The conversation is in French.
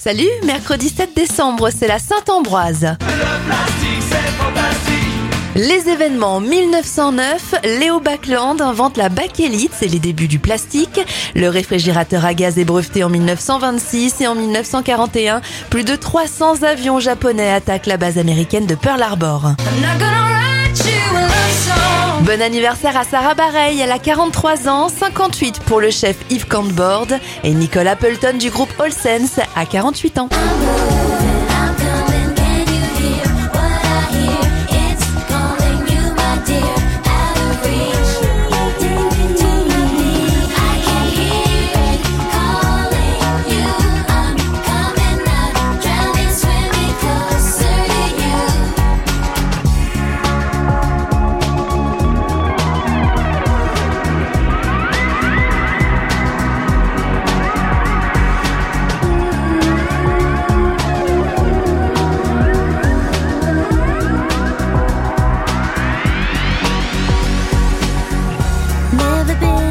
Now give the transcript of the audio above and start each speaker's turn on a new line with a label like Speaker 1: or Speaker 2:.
Speaker 1: Salut, mercredi 7 décembre, c'est la Saint-Ambroise. Les événements 1909, Léo Backland invente la bakélite, c'est les débuts du plastique. Le réfrigérateur à gaz est breveté en 1926 et en 1941, plus de 300 avions japonais attaquent la base américaine de Pearl Harbor. Bon anniversaire à Sarah Bareilles, elle a 43 ans, 58 pour le chef Yves Cantbord et Nicole Appleton du groupe All Sense à 48 ans. never been